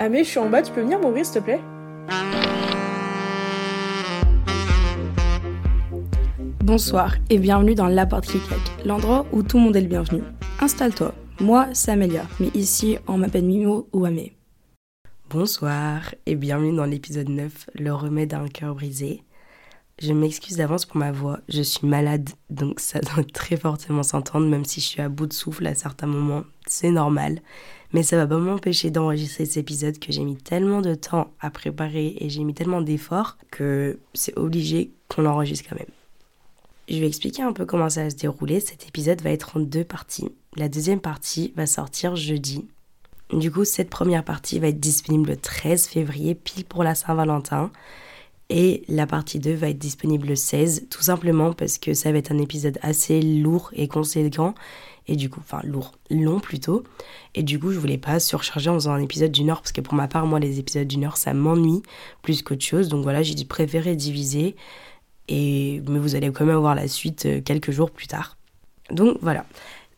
Ah mais je suis en bas, tu peux venir m'ouvrir s'il te plaît? Bonsoir et bienvenue dans La Porte qui claque, l'endroit où tout le monde est le bienvenu. Installe-toi, moi c'est Amélia, mais ici on m'appelle Mimo ou Amé. Bonsoir et bienvenue dans l'épisode 9, le remède à un cœur brisé. Je m'excuse d'avance pour ma voix, je suis malade, donc ça doit très fortement s'entendre, même si je suis à bout de souffle à certains moments, c'est normal. Mais ça va pas m'empêcher d'enregistrer cet épisode que j'ai mis tellement de temps à préparer et j'ai mis tellement d'efforts que c'est obligé qu'on l'enregistre quand même. Je vais expliquer un peu comment ça va se dérouler. Cet épisode va être en deux parties. La deuxième partie va sortir jeudi. Du coup, cette première partie va être disponible le 13 février, pile pour la Saint-Valentin. Et la partie 2 va être disponible le 16, tout simplement parce que ça va être un épisode assez lourd et conséquent. Et du coup, enfin lourd, long plutôt. Et du coup, je voulais pas surcharger en faisant un épisode d'une heure, parce que pour ma part, moi, les épisodes d'une heure, ça m'ennuie plus qu'autre chose. Donc voilà, j'ai dit préférer diviser. Et, mais vous allez quand même avoir la suite euh, quelques jours plus tard. Donc voilà.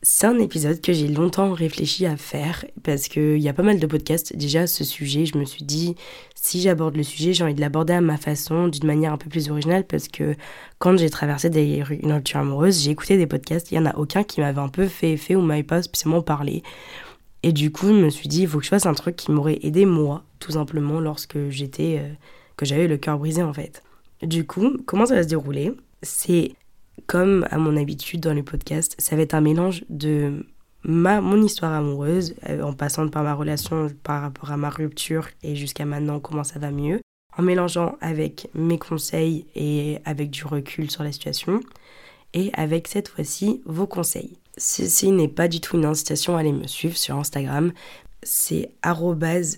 C'est un épisode que j'ai longtemps réfléchi à faire parce qu'il y a pas mal de podcasts déjà ce sujet. Je me suis dit, si j'aborde le sujet, j'ai envie de l'aborder à ma façon, d'une manière un peu plus originale parce que quand j'ai traversé des, une rupture amoureuse, j'ai écouté des podcasts, il n'y en a aucun qui m'avait un peu fait effet ou m'avait pas spécialement parlé. Et du coup, je me suis dit, il faut que je fasse un truc qui m'aurait aidé moi, tout simplement, lorsque j'étais, euh, que j'avais le cœur brisé en fait. Du coup, comment ça va se dérouler? C'est comme à mon habitude dans les podcasts, ça va être un mélange de ma, mon histoire amoureuse, euh, en passant par ma relation par rapport à ma rupture et jusqu'à maintenant comment ça va mieux, en mélangeant avec mes conseils et avec du recul sur la situation, et avec cette fois-ci vos conseils. Ceci n'est pas du tout une incitation à aller me suivre sur Instagram, c'est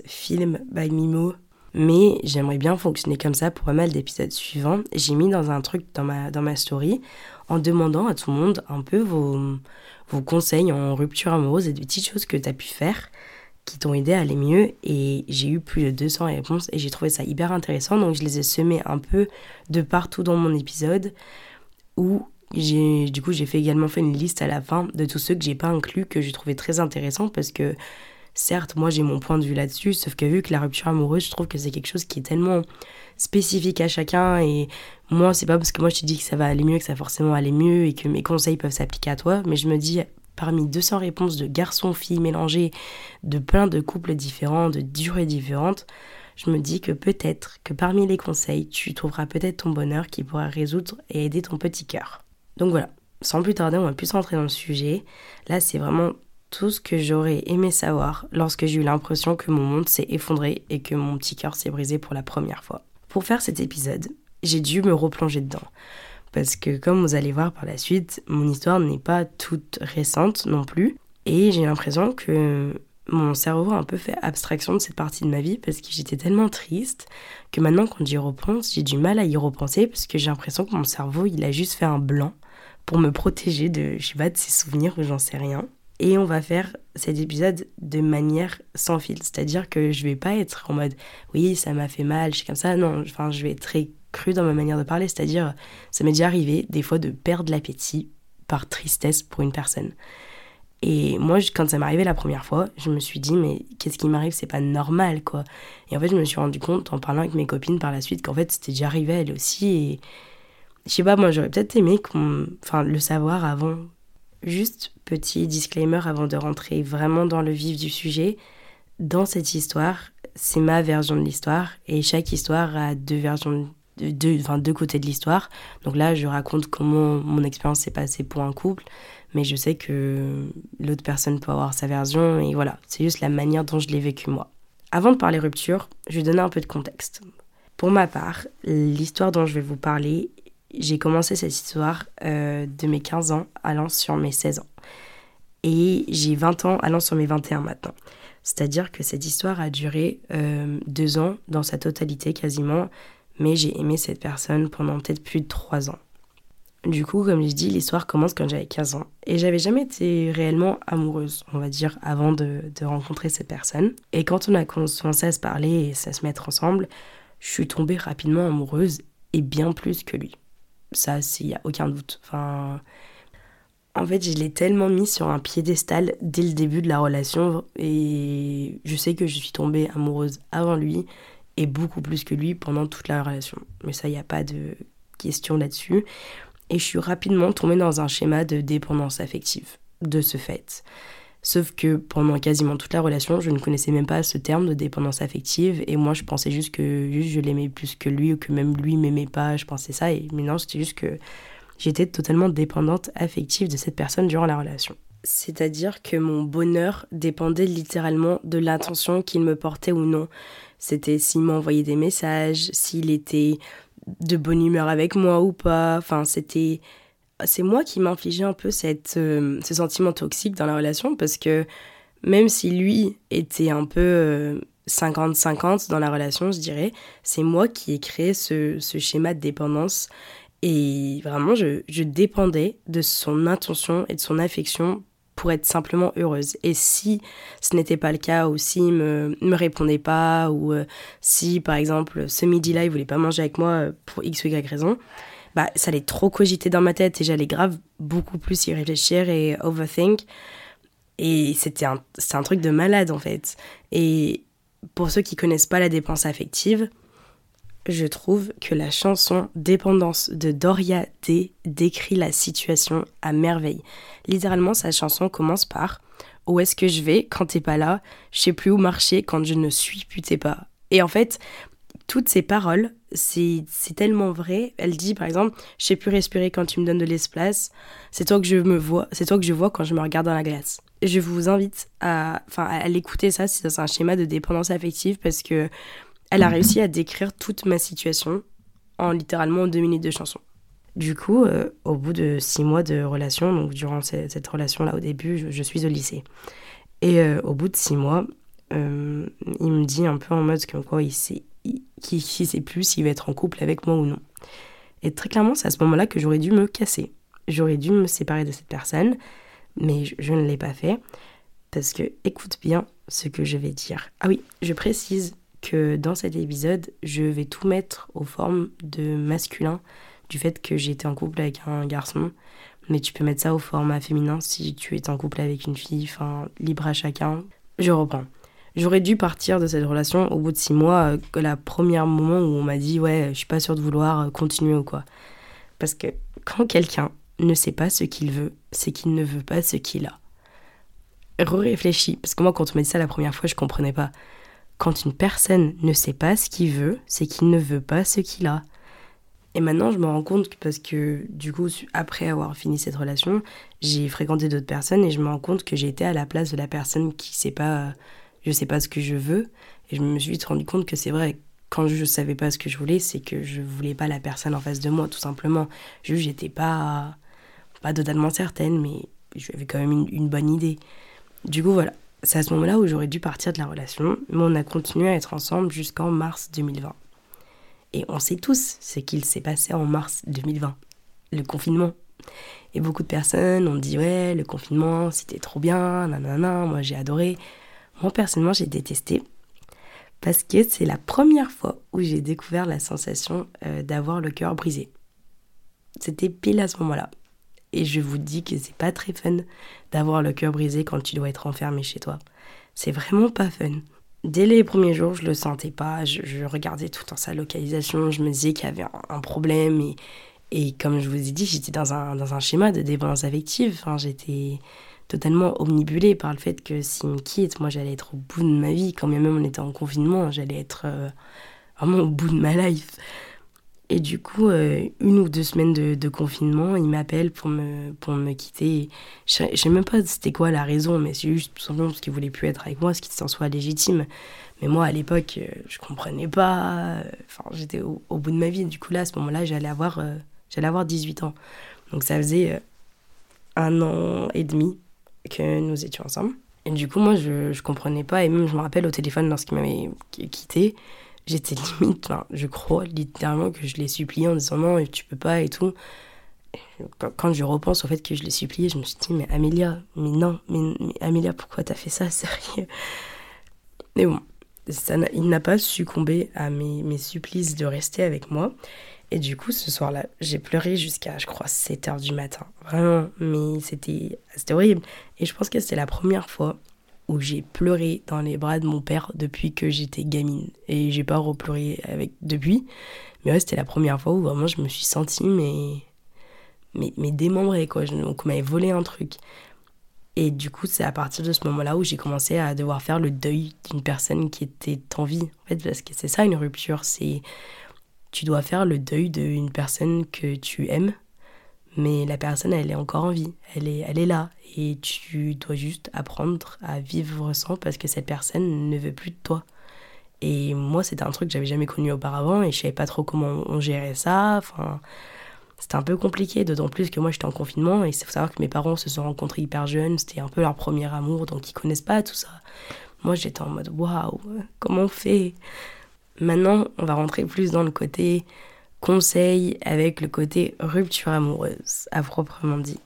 film by Mimo mais j'aimerais bien fonctionner comme ça pour pas mal d'épisodes suivants. J'ai mis dans un truc dans ma, dans ma story en demandant à tout le monde un peu vos, vos conseils en rupture amoureuse et des petites choses que tu as pu faire qui t'ont aidé à aller mieux. Et j'ai eu plus de 200 réponses et j'ai trouvé ça hyper intéressant. Donc je les ai semés un peu de partout dans mon épisode où j'ai du coup j'ai fait également fait une liste à la fin de tous ceux que j'ai pas inclus que j'ai trouvé très intéressant parce que Certes, moi j'ai mon point de vue là-dessus, sauf que vu que la rupture amoureuse, je trouve que c'est quelque chose qui est tellement spécifique à chacun et moi c'est pas parce que moi je te dis que ça va aller mieux que ça va forcément aller mieux et que mes conseils peuvent s'appliquer à toi, mais je me dis parmi 200 réponses de garçons, filles mélangées, de plein de couples différents, de durées différentes, je me dis que peut-être que parmi les conseils, tu trouveras peut-être ton bonheur qui pourra résoudre et aider ton petit cœur. Donc voilà, sans plus tarder, on va plus rentrer dans le sujet. Là, c'est vraiment tout ce que j'aurais aimé savoir lorsque j'ai eu l'impression que mon monde s'est effondré et que mon petit cœur s'est brisé pour la première fois. Pour faire cet épisode, j'ai dû me replonger dedans. Parce que comme vous allez voir par la suite, mon histoire n'est pas toute récente non plus. Et j'ai l'impression que mon cerveau a un peu fait abstraction de cette partie de ma vie parce que j'étais tellement triste que maintenant quand j'y repense, j'ai du mal à y repenser parce que j'ai l'impression que mon cerveau, il a juste fait un blanc pour me protéger de, je sais pas, de ses souvenirs ou j'en sais rien. Et on va faire cet épisode de manière sans fil. C'est-à-dire que je vais pas être en mode oui, ça m'a fait mal, je suis comme ça. Non, enfin, je vais être très cru dans ma manière de parler. C'est-à-dire, ça m'est déjà arrivé des fois de perdre l'appétit par tristesse pour une personne. Et moi, quand ça m'est arrivé la première fois, je me suis dit, mais qu'est-ce qui m'arrive? C'est pas normal, quoi. Et en fait, je me suis rendu compte en parlant avec mes copines par la suite qu'en fait, c'était déjà arrivé elle aussi. Et je sais pas, moi, j'aurais peut-être aimé enfin, le savoir avant Juste petit disclaimer avant de rentrer vraiment dans le vif du sujet. Dans cette histoire, c'est ma version de l'histoire et chaque histoire a deux versions, deux, enfin deux côtés de l'histoire. Donc là, je raconte comment mon expérience s'est passée pour un couple, mais je sais que l'autre personne peut avoir sa version et voilà, c'est juste la manière dont je l'ai vécu moi. Avant de parler rupture, je vais donner un peu de contexte. Pour ma part, l'histoire dont je vais vous parler j'ai commencé cette histoire euh, de mes 15 ans allant sur mes 16 ans. Et j'ai 20 ans allant sur mes 21 maintenant. C'est-à-dire que cette histoire a duré euh, deux ans dans sa totalité quasiment, mais j'ai aimé cette personne pendant peut-être plus de trois ans. Du coup, comme je dis, l'histoire commence quand j'avais 15 ans. Et j'avais jamais été réellement amoureuse, on va dire, avant de, de rencontrer cette personne. Et quand on a commencé à se parler et à se mettre ensemble, je suis tombée rapidement amoureuse et bien plus que lui. Ça, il n'y a aucun doute. Enfin, En fait, je l'ai tellement mis sur un piédestal dès le début de la relation et je sais que je suis tombée amoureuse avant lui et beaucoup plus que lui pendant toute la relation. Mais ça, il n'y a pas de question là-dessus. Et je suis rapidement tombée dans un schéma de dépendance affective, de ce fait. Sauf que pendant quasiment toute la relation, je ne connaissais même pas ce terme de dépendance affective. Et moi, je pensais juste que juste je l'aimais plus que lui ou que même lui m'aimait pas. Je pensais ça. Et mais non, c'était juste que j'étais totalement dépendante affective de cette personne durant la relation. C'est-à-dire que mon bonheur dépendait littéralement de l'attention qu'il me portait ou non. C'était s'il m'envoyait des messages, s'il était de bonne humeur avec moi ou pas. Enfin, c'était c'est moi qui m'infligeais un peu cette, euh, ce sentiment toxique dans la relation parce que même si lui était un peu 50-50 euh, dans la relation, je dirais, c'est moi qui ai créé ce, ce, schéma de dépendance. Et vraiment, je, dépendais de son intention et de son affection pour être simplement heureuse. Et si ce n'était pas le cas, ou s'il me, me répondait pas, ou euh, si par exemple ce midi-là il voulait pas manger avec moi pour x ou y raison, bah, ça allait trop cogiter dans ma tête et j'allais grave beaucoup plus y réfléchir et overthink. Et c'était un, un truc de malade en fait. Et pour ceux qui connaissent pas la dépense affective, je trouve que la chanson Dépendance de Doria D décrit la situation à merveille. Littéralement, sa chanson commence par Où est-ce que je vais quand t'es pas là? Je sais plus où marcher quand je ne suis t'es pas. Et en fait, toutes ces paroles, c'est tellement vrai. Elle dit par exemple, je sais plus respirer quand tu me donnes de l'espace. C'est toi que je me vois, c'est toi que je vois quand je me regarde dans la glace. Je vous invite à, à l'écouter ça. C'est un schéma de dépendance affective parce que elle a réussi à décrire toute ma situation en littéralement deux minutes de chanson. Du coup, euh, au bout de six mois de relation, donc durant cette, relation-là au début, je, suis au lycée. Et euh, au bout de six mois, euh, il me dit un peu en mode comme quoi il sait, qui ne sait plus s'il va être en couple avec moi ou non. Et très clairement, c'est à ce moment-là que j'aurais dû me casser. J'aurais dû me séparer de cette personne, mais je, ne l'ai pas fait. Parce que, écoute bien ce que je vais dire. Ah oui, je précise que dans cet épisode, je vais tout mettre aux formes de masculin, du fait que été en couple avec un garçon. Mais tu peux mettre ça au format féminin si tu es en couple avec une fille, enfin, libre à chacun. Je reprends. J'aurais dû partir de cette relation au bout de six mois, euh, la première moment où on m'a dit ouais, je suis pas sûre de vouloir euh, continuer ou quoi. Parce que quand quelqu'un ne sait pas ce qu'il veut, c'est qu'il ne veut pas ce qu'il a. Réfléchis, parce que moi quand on m'a dit ça la première fois, je comprenais pas. Quand une personne ne sait pas ce qu'il veut, c'est qu'il ne veut pas ce qu'il a. Et maintenant, je me rends compte parce que du coup, après avoir fini cette relation, j'ai fréquenté d'autres personnes et je me rends compte que j'ai été à la place de la personne qui sait pas je sais pas ce que je veux. Et je me suis vite rendu compte que c'est vrai, quand je savais pas ce que je voulais, c'est que je voulais pas la personne en face de moi, tout simplement. Juste, j'étais pas, pas totalement certaine, mais j'avais quand même une, bonne idée. Du coup, voilà. C'est à ce moment-là où j'aurais dû partir de la relation, mais on a continué à être ensemble jusqu'en mars 2020. Et on sait tous ce qu'il s'est passé en mars 2020, le confinement. Et beaucoup de personnes ont dit ouais, le confinement c'était trop bien, nanana, moi j'ai adoré. Moi, personnellement, j'ai détesté parce que c'est la première fois où j'ai découvert la sensation euh, d'avoir le cœur brisé. C'était pile à ce moment-là. Et je vous dis que c'est pas très fun d'avoir le cœur brisé quand tu dois être enfermé chez toi. C'est vraiment pas fun. Dès les premiers jours, je le sentais pas. Je, regardais tout en sa localisation. Je me disais qu'il y avait un, problème. Et, comme je vous ai dit, j'étais dans un, dans un schéma de dépendance affective. J'étais totalement omnibulée par le fait que s'il me quitte, moi j'allais être au bout de ma vie, quand même on était en confinement, j'allais être euh, vraiment au bout de ma life. Et du coup, euh, une ou deux semaines de, confinement, il m'appelle pour me, pour me quitter. Je, ne sais même pas c'était quoi la raison, mais c'est juste tout simplement parce qu'il voulait plus être avec moi, ce qui s'en soit légitime. Mais moi, à l'époque, euh, je comprenais pas. Enfin, j'étais au, bout de ma vie. Du coup, là, à ce moment-là, j'allais avoir, avoir 18 ans. Donc, ça faisait un an et demi que nous étions ensemble. Et du coup, moi, je, je comprenais pas. Et même, je me rappelle au téléphone, lorsqu'il m'avait quitté, j'étais limite, je crois littéralement que je l'ai supplié en disant non, tu peux pas et tout. quand, je repense au fait que je l'ai supplié, je me suis dit, mais Amélia, mais non, mais, mais Amélia, pourquoi t'as fait ça, sérieux? Mais bon, il n'a pas succombé à mes, mes supplices de rester avec moi. Et du coup, ce soir-là, j'ai pleuré jusqu'à, je crois, 7 heures du matin. Vraiment, mais c'était horrible. Et je pense que c'était la première fois où j'ai pleuré dans les bras de mon père depuis que j'étais gamine. Et j'ai pas repleuré avec depuis. Mais ouais, c'était la première fois où vraiment je me suis sentie, mais. mais, mais démembrée, quoi. Donc, on m'avait volé un truc. Et du coup, c'est à partir de ce moment-là où j'ai commencé à devoir faire le deuil d'une personne qui était en vie. En fait, parce que c'est ça une rupture. C'est. Tu dois faire le deuil d'une personne que tu aimes, mais la personne, elle est encore en vie. Elle est, elle est là et tu dois juste apprendre à vivre sans parce que cette personne ne veut plus de toi. Et moi, c'était un truc que j'avais jamais connu auparavant et je savais pas trop comment on gérait ça. Enfin, c'était un peu compliqué, d'autant plus que moi j'étais en confinement et il faut savoir que mes parents se sont rencontrés hyper jeunes, c'était un peu leur premier amour donc ils connaissent pas tout ça. Moi j'étais en mode waouh, comment on fait? Maintenant, on va rentrer plus dans le côté conseil avec le côté rupture amoureuse à proprement dit.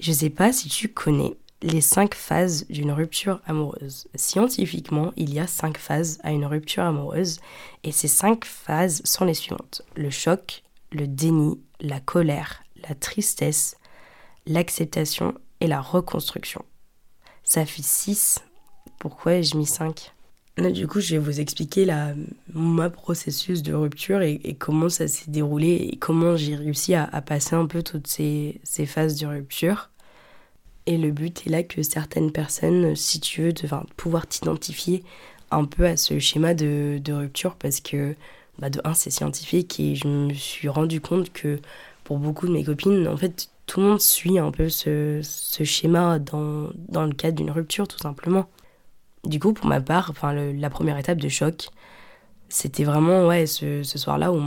Je sais pas si tu connais les cinq phases d'une rupture amoureuse. Scientifiquement, il y a cinq phases à une rupture amoureuse et ces cinq phases sont les suivantes. Le choc, le déni, la colère, la tristesse, l'acceptation et la reconstruction. Ça fait six. Pourquoi ai-je mis cinq? Du coup, je vais vous expliquer la, mon processus de rupture et, comment ça s'est déroulé et comment j'ai réussi à, passer un peu toutes ces, ces, phases de rupture. Et le but est là que certaines personnes, si tu veux, de pouvoir t'identifier un peu à ce schéma de, de rupture parce que, bah de un, c'est scientifique et je me suis rendu compte que pour beaucoup de mes copines, en fait, tout le monde suit un peu ce, ce schéma dans, dans le cadre d'une rupture, tout simplement. Du coup, pour ma part, enfin, la première étape de choc, c'était vraiment ouais, ce, ce soir-là où,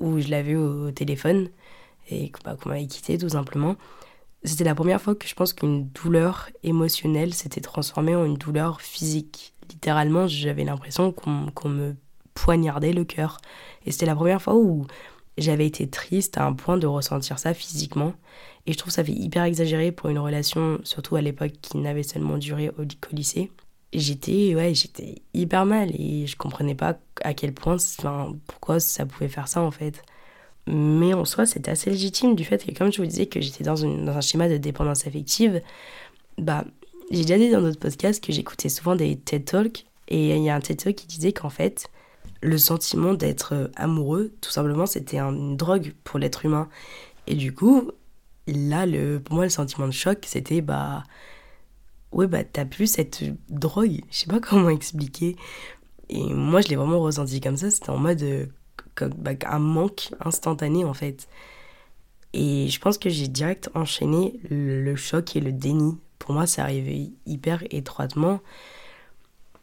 où je l'avais au, au, téléphone et bah, qu'on m'avait quitté tout simplement. C'était la première fois que je pense qu'une douleur émotionnelle s'était transformée en une douleur physique. Littéralement, j'avais l'impression qu'on me poignardait le cœur. Et c'était la première fois où j'avais été triste à un point de ressentir ça physiquement. Et je trouve ça fait hyper exagéré pour une relation, surtout à l'époque qui n'avait seulement duré au lycée j'étais ouais j'étais hyper mal. Et je comprenais pas à quel point enfin pourquoi ça pouvait faire ça en fait. Mais en soi c'était assez légitime du fait que comme je vous disais que j'étais dans, dans un schéma de dépendance affective bah j'ai déjà dit dans d'autres podcasts que j'écoutais souvent des TED Talks. Et il y a un TED Talk qui disait qu'en fait le sentiment d'être amoureux tout simplement c'était une drogue pour l'être humain. Et du coup là le pour moi le sentiment de choc c'était bah ouais, bah t'as plus cette drogue. Je sais pas comment expliquer. Et moi, je l'ai vraiment ressenti comme ça. C'était en mode euh, comme, bah, un manque instantané en fait. Et je pense que j'ai direct enchaîné le, choc et le déni. Pour moi, ça arrivait hyper étroitement.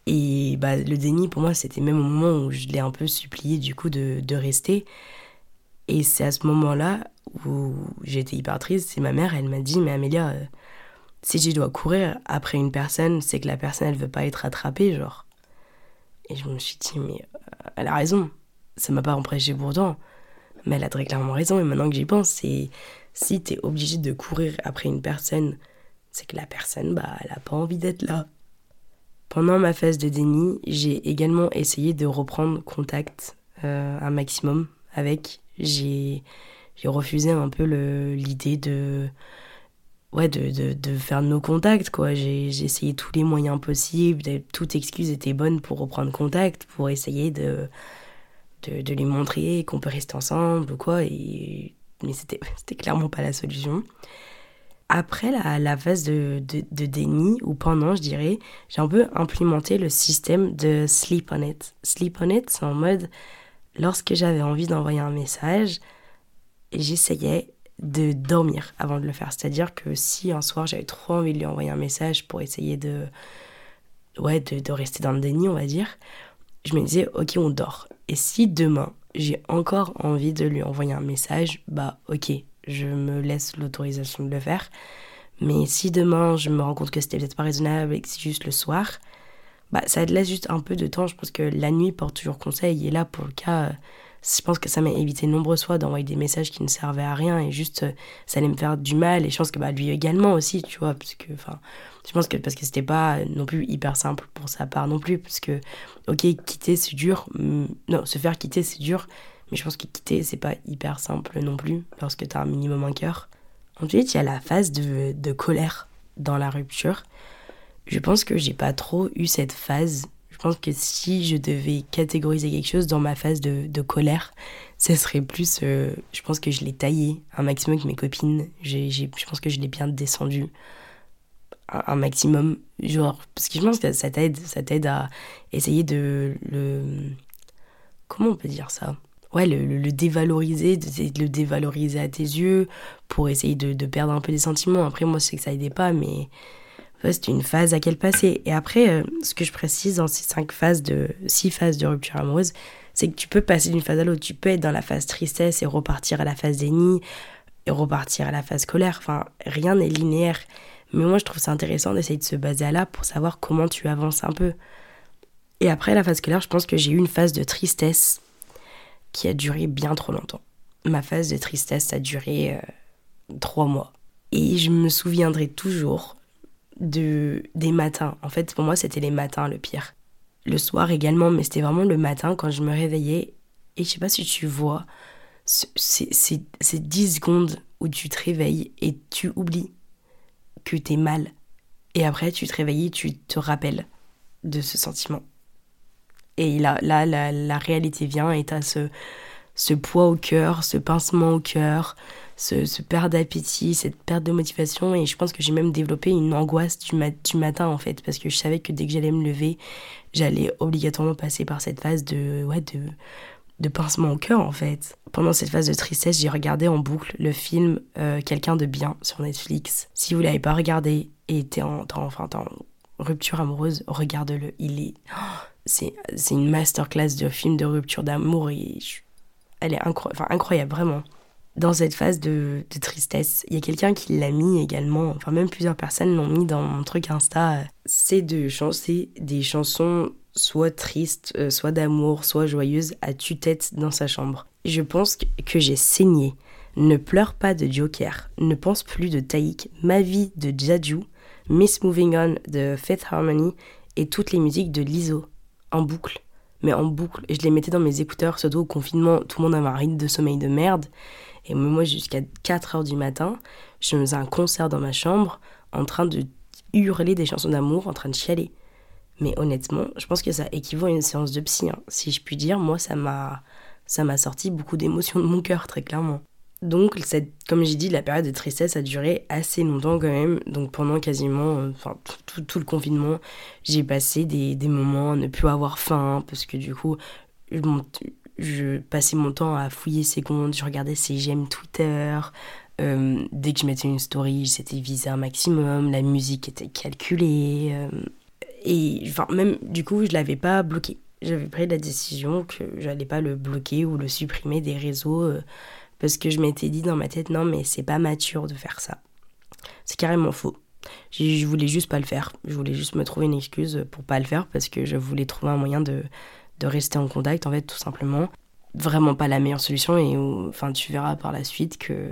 Et bah, le déni, pour moi, c'était même au moment où je l'ai un peu supplié du coup de, de rester. Et c'est à ce moment-là où j'étais hyper triste. C'est ma mère, elle m'a dit Mais Amélia, euh, si je dois courir après une personne, c'est que la personne, elle veut pas être attrapée, genre. Et je me suis dit, mais euh, elle a raison. Ça m'a pas empêché pourtant. Mais elle a très clairement raison. Et maintenant que j'y pense, c'est si t'es obligé de courir après une personne, c'est que la personne, bah, elle a pas envie d'être là. Pendant ma phase de déni, j'ai également essayé de reprendre contact euh, un maximum avec. J'ai refusé un peu l'idée de ouais, de, de, de, faire nos contacts, quoi. J'ai essayé tous les moyens possibles, toute excuse était bonne pour reprendre contact, pour essayer de, de, lui montrer qu'on peut rester ensemble ou quoi, et... mais c'était clairement pas la solution. Après la, la phase de, de, déni, ou pendant, je dirais, j'ai un peu implémenté le système de sleep on it. Sleep on it, c'est en mode, lorsque j'avais envie d'envoyer un message, j'essayais de dormir avant de le faire. C'est-à-dire que si un soir j'avais trop envie de lui envoyer un message pour essayer de, ouais, de, rester dans le déni, on va dire, je me disais, ok, on dort. Et si demain j'ai encore envie de lui envoyer un message, bah ok, je me laisse l'autorisation de le faire. Mais si demain je me rends compte que c'était peut-être pas raisonnable et que c'est juste le soir, bah ça te laisse juste un peu de temps. Je pense que la nuit porte toujours conseil. Et là, pour le cas je pense que ça m'a évité de nombreuses fois d'envoyer des messages qui ne servaient à rien et juste ça allait me faire du mal et je pense que bah, lui également aussi tu vois parce que enfin je pense que parce que c'était pas non plus hyper simple pour sa part non plus parce que ok quitter c'est dur non se faire quitter c'est dur mais je pense que quitter c'est pas hyper simple non plus lorsque tu as un minimum un cœur. Ensuite il y a la phase de, de colère dans la rupture. Je pense que j'ai pas trop eu cette phase pense que si je devais catégoriser quelque chose dans ma phase de, colère, ce serait plus. Euh, je pense que je l'ai taillé un maximum avec mes copines. J'ai, je pense que je l'ai bien descendu un, maximum. Genre, parce que je pense que ça t'aide, ça t'aide à essayer de le. Comment on peut dire ça? Ouais, le, dévaloriser, de, le dévaloriser à tes yeux pour essayer de, de perdre un peu des sentiments. Après, moi, je sais que ça aidait pas, mais c'est une phase à quelle passer. Et après, euh, ce que je précise dans ces cinq phases de, six phases de rupture amoureuse, c'est que tu peux passer d'une phase à l'autre. Tu peux être dans la phase tristesse et repartir à la phase déni, et repartir à la phase colère. Enfin, rien n'est linéaire. Mais moi, je trouve ça intéressant d'essayer de se baser à là pour savoir comment tu avances un peu. Et après la phase colère, je pense que j'ai eu une phase de tristesse qui a duré bien trop longtemps. Ma phase de tristesse a duré euh, trois mois. Et je me souviendrai toujours de, des matins. En fait, pour moi, c'était les matins le pire. Le soir également, mais c'était vraiment le matin quand je me réveillais. Et je sais pas si tu vois, c'est 10 secondes où tu te réveilles et tu oublies que t'es mal. Et après, tu te réveilles et tu te rappelles de ce sentiment. Et là, là la, la réalité vient et t'as ce, ce poids au cœur, ce pincement au cœur, ce, perte d'appétit, cette perte de motivation. Et je pense que j'ai même développé une angoisse du, du matin, en fait, parce que je savais que dès que j'allais me lever, j'allais obligatoirement passer par cette phase de, ouais, de, de pincement au cœur, en fait. Pendant cette phase de tristesse, j'ai regardé en boucle le film euh, Quelqu'un de bien sur Netflix. Si vous l'avez pas regardé et t'es en, enfin, en rupture amoureuse, regarde-le. Il est... c'est, c'est une masterclass de film de rupture d'amour et elle est incroyable, vraiment dans cette phase de, tristesse. Il y a quelqu'un qui l'a mis également, enfin même plusieurs personnes l'ont mis dans mon truc Insta. C'est de chanter des chansons soit tristes, euh, soit d'amour, soit joyeuses à tue-tête dans sa chambre. Je pense que j'ai saigné. Ne pleure pas de Joker, ne pense plus de Taïk, Ma vie de Jaju, Miss Moving On de Faith Harmony et toutes les musiques de Lizzo en boucle. Mais en boucle. Et je les mettais dans mes écouteurs, surtout au confinement, tout le monde avait un rythme de sommeil de merde. Et moi, jusqu'à 4 heures du matin, je faisais un concert dans ma chambre en train de hurler des chansons d'amour, en train de chialer. Mais honnêtement, je pense que ça équivaut à une séance de psy. Hein. Si je puis dire, moi, ça m'a, ça m'a sorti beaucoup d'émotions de mon cœur, très clairement. Donc, comme j'ai dit, la période de tristesse a duré assez longtemps quand même. Donc, pendant quasiment euh, tout, le confinement, j'ai passé des, moments à ne plus avoir faim parce que du coup, je passais mon temps à fouiller ses comptes, je regardais ses j'aime Twitter. Euh, dès que je mettais une story, c'était visé un maximum, la musique était calculée. Euh, et même du coup, je l'avais pas bloqué. J'avais pris la décision que j'allais pas le bloquer ou le supprimer des réseaux parce que je m'étais dit dans ma tête non, mais c'est pas mature de faire ça. C'est carrément faux. Je voulais juste pas le faire. Je voulais juste me trouver une excuse pour pas le faire parce que je voulais trouver un moyen de, de rester en contact, en fait, tout simplement. Vraiment pas la meilleure solution, et enfin, tu verras par la suite que,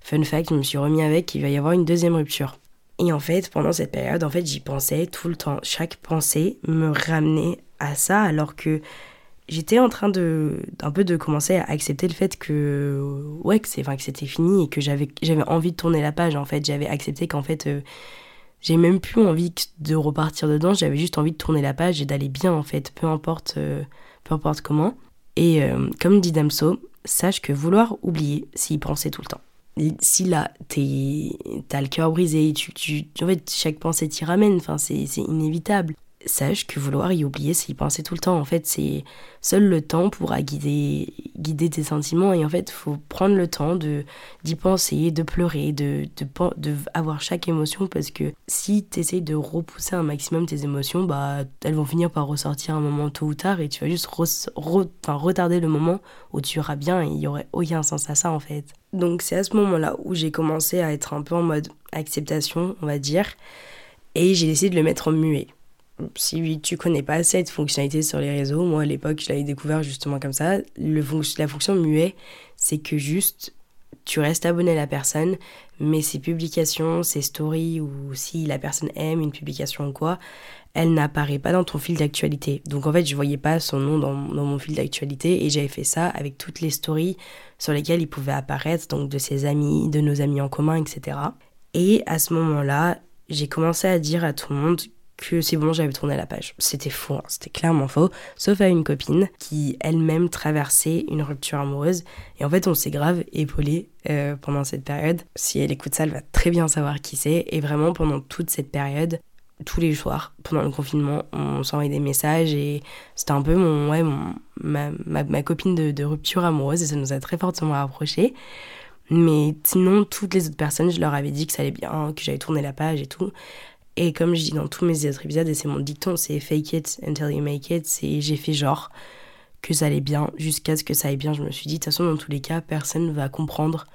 fun fact, je me suis remis avec qu'il va y avoir une deuxième rupture. Et en fait, pendant cette période, en fait, j'y pensais tout le temps. Chaque pensée me ramenait à ça, alors que j'étais en train de d'un peu de commencer à accepter le fait que ouais que c'est enfin que c'était fini et que j'avais j'avais envie de tourner la page en fait j'avais accepté qu'en fait euh, j'ai même plus envie de repartir dedans, j'avais juste envie de tourner la page et d'aller bien en fait, peu importe, euh, peu importe comment. Et euh, comme dit Damso, sache que vouloir oublier, c'est y penser tout le temps. Si là, t'as le cœur brisé, tu, tu, chaque pensée t'y ramène, enfin, c'est inévitable sache que vouloir y oublier, c'est y penser tout le temps. En fait, c'est seul le temps pourra guider, guider tes sentiments. Et en fait, il faut prendre le temps de d'y penser, de pleurer, de, de, avoir chaque émotion. Parce que si tu essayes de repousser un maximum tes émotions, bah, elles vont finir par ressortir un moment tôt ou tard. Et tu vas juste retarder le moment où tu iras bien. Et il n'y aurait aucun sens à ça, en fait. Donc, c'est à ce moment-là où j'ai commencé à être un peu en mode acceptation, on va dire. Et j'ai décidé de le mettre en muet si tu connais pas cette fonctionnalité sur les réseaux, moi à l'époque je l'avais découvert justement comme ça, la fonction muet, c'est que juste tu restes abonné à la personne, mais ses publications, ses stories, ou si la personne aime une publication ou quoi, elle n'apparaît pas dans ton fil d'actualité. Donc en fait, je voyais pas son nom dans, dans mon fil d'actualité et j'avais fait ça avec toutes les stories sur lesquelles il pouvait apparaître, donc de ses amis, de nos amis en commun, etc. Et à ce moment-là, j'ai commencé à dire à tout le monde que c'est bon, j'avais tourné la page. C'était faux, hein, c'était clairement faux, sauf à une copine qui elle-même traversait une rupture amoureuse. Et en fait, on s'est grave épaulé euh, pendant cette période. Si elle écoute ça, elle va très bien savoir qui c'est. Et vraiment, pendant toute cette période, tous les soirs, pendant le confinement, on s'envoyait des messages et c'était un peu mon, ouais, ma, ma, copine de, de, rupture amoureuse et ça nous a très fortement rapprochés. Mais sinon, toutes les autres personnes, je leur avais dit que ça allait bien, que j'avais tourné la page et tout. Et comme je dis dans tous mes autres épisodes, et c'est mon dicton, c'est fake it until you make it, c'est j'ai fait genre que ça allait bien jusqu'à ce que ça aille bien. Je me suis dit, de toute façon, dans tous les cas, personne ne va comprendre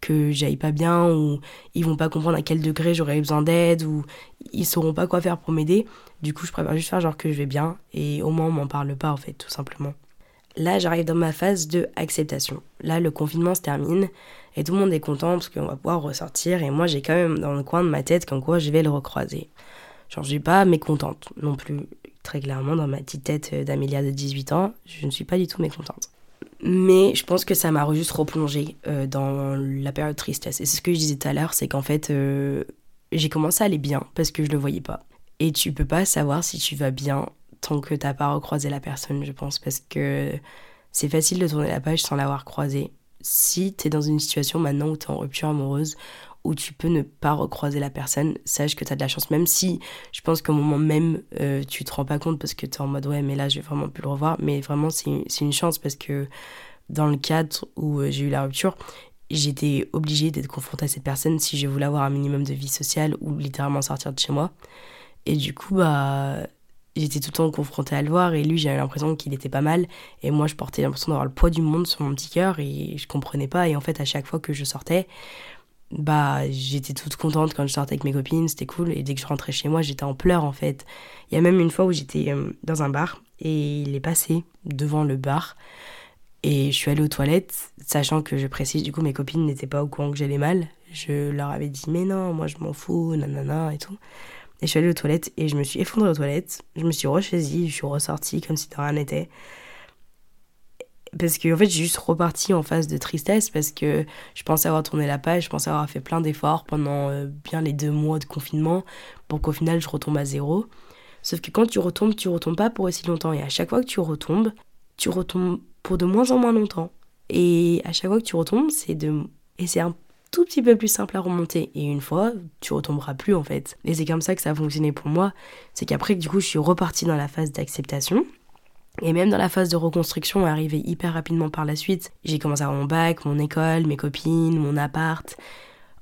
que j'aille pas bien ou ils vont pas comprendre à quel degré j'aurais besoin d'aide ou ils sauront pas quoi faire pour m'aider. Du coup, je préfère juste faire genre que je vais bien et au moins on m'en parle pas en fait, tout simplement. Là, j'arrive dans ma phase de acceptation. Là, le confinement se termine et tout le monde est content parce qu'on va pouvoir ressortir. Et moi, j'ai quand même dans le coin de ma tête qu'en quoi je vais le recroiser. Genre, je suis pas mécontente non plus. Très clairement, dans ma petite tête d'Amélia de 18 ans, je ne suis pas du tout mécontente. Mais je pense que ça m'a juste replongé euh, dans la période de tristesse. Et c'est ce que je disais tout à l'heure, c'est qu'en fait, euh, j'ai commencé à aller bien parce que je le voyais pas. Et tu peux pas savoir si tu vas bien tant que t'as pas recroisé la personne, je pense, parce que c'est facile de tourner la page sans l'avoir croisée si tu es dans une situation maintenant où tu es en rupture amoureuse, où tu peux ne pas recroiser la personne, sache que tu as de la chance, même si je pense qu'au moment même, euh, tu te rends pas compte parce que tu es en mode ouais, mais là, je vais vraiment plus le revoir. Mais vraiment, c'est une chance parce que dans le cadre où euh, j'ai eu la rupture, j'étais obligée d'être confrontée à cette personne si je voulais avoir un minimum de vie sociale ou littéralement sortir de chez moi. Et du coup, bah, j'étais tout le temps confrontée à le voir et lui j'avais l'impression qu'il était pas mal. Et moi je portais l'impression d'avoir le poids du monde sur mon petit cœur et je comprenais pas. Et en fait à chaque fois que je sortais bah j'étais toute contente quand je sortais avec mes copines c'était cool. Et dès que je rentrais chez moi j'étais en pleurs en fait. Il y a même une fois où j'étais euh, dans un bar et il est passé devant le bar et je suis allée aux toilettes sachant que je précise du coup mes copines n'étaient pas au courant que j'allais mal. Je leur avais dit mais non moi je m'en fous nanana et tout et je suis allée aux toilettes et je me suis effondrée aux toilettes. Je me suis rechaisie, je suis ressortie comme si de rien n'était. Parce que en fait, j'ai juste reparti en phase de tristesse parce que je pensais avoir tourné la page, je pensais avoir fait plein d'efforts pendant euh, bien les deux mois de confinement pour qu'au final je retombe à zéro. Sauf que quand tu retombes, tu retombes pas pour aussi longtemps. Et à chaque fois que tu retombes, tu retombes pour de moins en moins longtemps. Et à chaque fois que tu retombes, c'est de. Et c'est tout petit peu plus simple à remonter. Et une fois, tu retomberas plus en fait. Et c'est comme ça que ça a fonctionné pour moi. C'est qu'après, du coup, je suis repartie dans la phase d'acceptation. Et même dans la phase de reconstruction, arrivée hyper rapidement par la suite. J'ai commencé à avoir mon bac, mon école, mes copines, mon appart.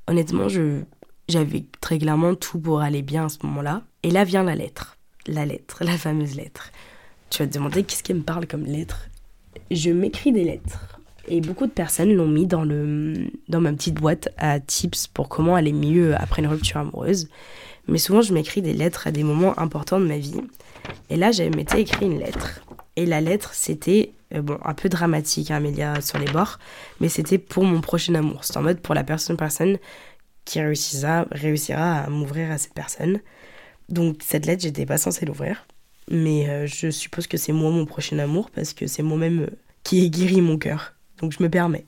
Honnêtement, je, j'avais très clairement tout pour aller bien à ce moment-là. Et là vient la lettre. La lettre, la fameuse lettre. Tu vas te demander qu'est-ce qui me parle comme lettre? Je m'écris des lettres et beaucoup de personnes l'ont mis dans, le, dans ma petite boîte à tips pour comment aller mieux après une rupture amoureuse. Mais souvent, je m'écris des lettres à des moments importants de ma vie. Et là, j'avais m'étais écrit une lettre. Et la lettre, c'était, euh, bon, un peu dramatique, hein, Amélia, sur les bords, mais c'était pour mon prochain amour. C'était en mode pour la personne, personne qui réussira, réussira à m'ouvrir à cette personne. Donc, cette lettre, j'étais pas censée l'ouvrir. Mais euh, je suppose que c'est moi mon prochain amour parce que c'est moi-même euh, qui ai guéri mon cœur. Donc je me permets.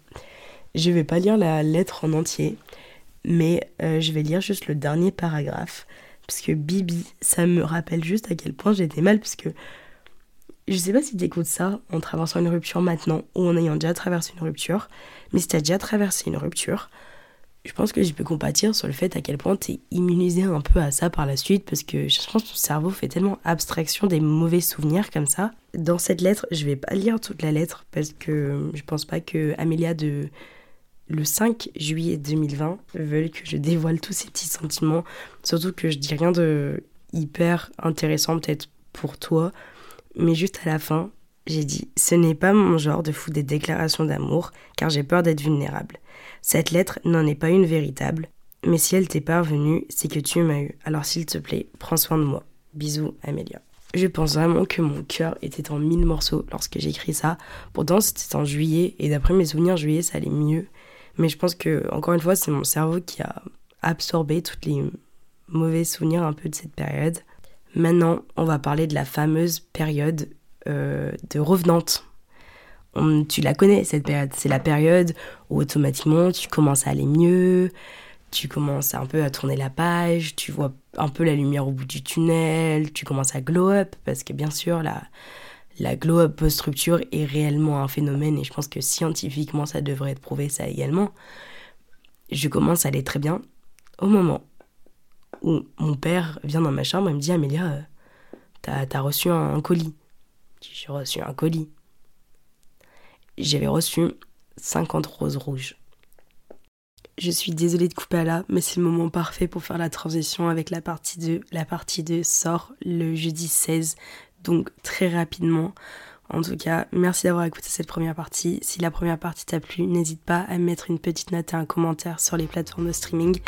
Je vais pas lire la lettre en entier, mais euh, je vais lire juste le dernier paragraphe. Parce que Bibi, ça me rappelle juste à quel point j'étais mal, parce que je sais pas si tu écoutes ça en traversant une rupture maintenant ou en ayant déjà traversé une rupture, mais si tu as déjà traversé une rupture, je pense que je peux compatir sur le fait à quel point tu es immunisé un peu à ça par la suite parce que je pense que ton cerveau fait tellement abstraction des mauvais souvenirs comme ça. Dans cette lettre, je vais pas lire toute la lettre parce que je pense pas que Amélia de le 5 juillet 2020 veuille que je dévoile tous ces petits sentiments, surtout que je dis rien de hyper intéressant peut-être pour toi, mais juste à la fin, j'ai dit ce n'est pas mon genre de foutre des déclarations d'amour car j'ai peur d'être vulnérable. Cette lettre n'en est pas une véritable, mais si elle t'est parvenue, c'est que tu m'as eu. Alors s'il te plaît, prends soin de moi. Bisous, Amélia. Je pense vraiment que mon cœur était en mille morceaux lorsque j'ai écrit ça. Pourtant, c'était en juillet, et d'après mes souvenirs, juillet, ça allait mieux. Mais je pense que, encore une fois, c'est mon cerveau qui a absorbé toutes les mauvais souvenirs un peu de cette période. Maintenant, on va parler de la fameuse période de revenante. tu la connais, cette période. C'est la période où automatiquement tu commences à aller mieux, tu commences un peu à tourner la page, tu vois un peu la lumière au bout du tunnel, tu commences à glow up, parce que bien sûr, la, la glow up post-structure est réellement un phénomène, et je pense que scientifiquement, ça devrait être prouvé, ça également. Je commence à aller très bien au moment où mon père vient dans ma chambre et me dit Amélia, euh, t'as as reçu un, colis. J'ai reçu un colis. J'avais reçu 50 roses rouges. Je suis désolée de couper à là, mais c'est le moment parfait pour faire la transition avec la partie 2. La partie 2 sort le jeudi 16, donc très rapidement. En tout cas, merci d'avoir écouté cette première partie. Si la première partie t'a plu, n'hésite pas à mettre une petite note et un commentaire sur les plateformes de streaming.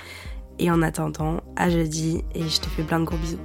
Et en attendant, à jeudi et je te fais plein de gros bisous.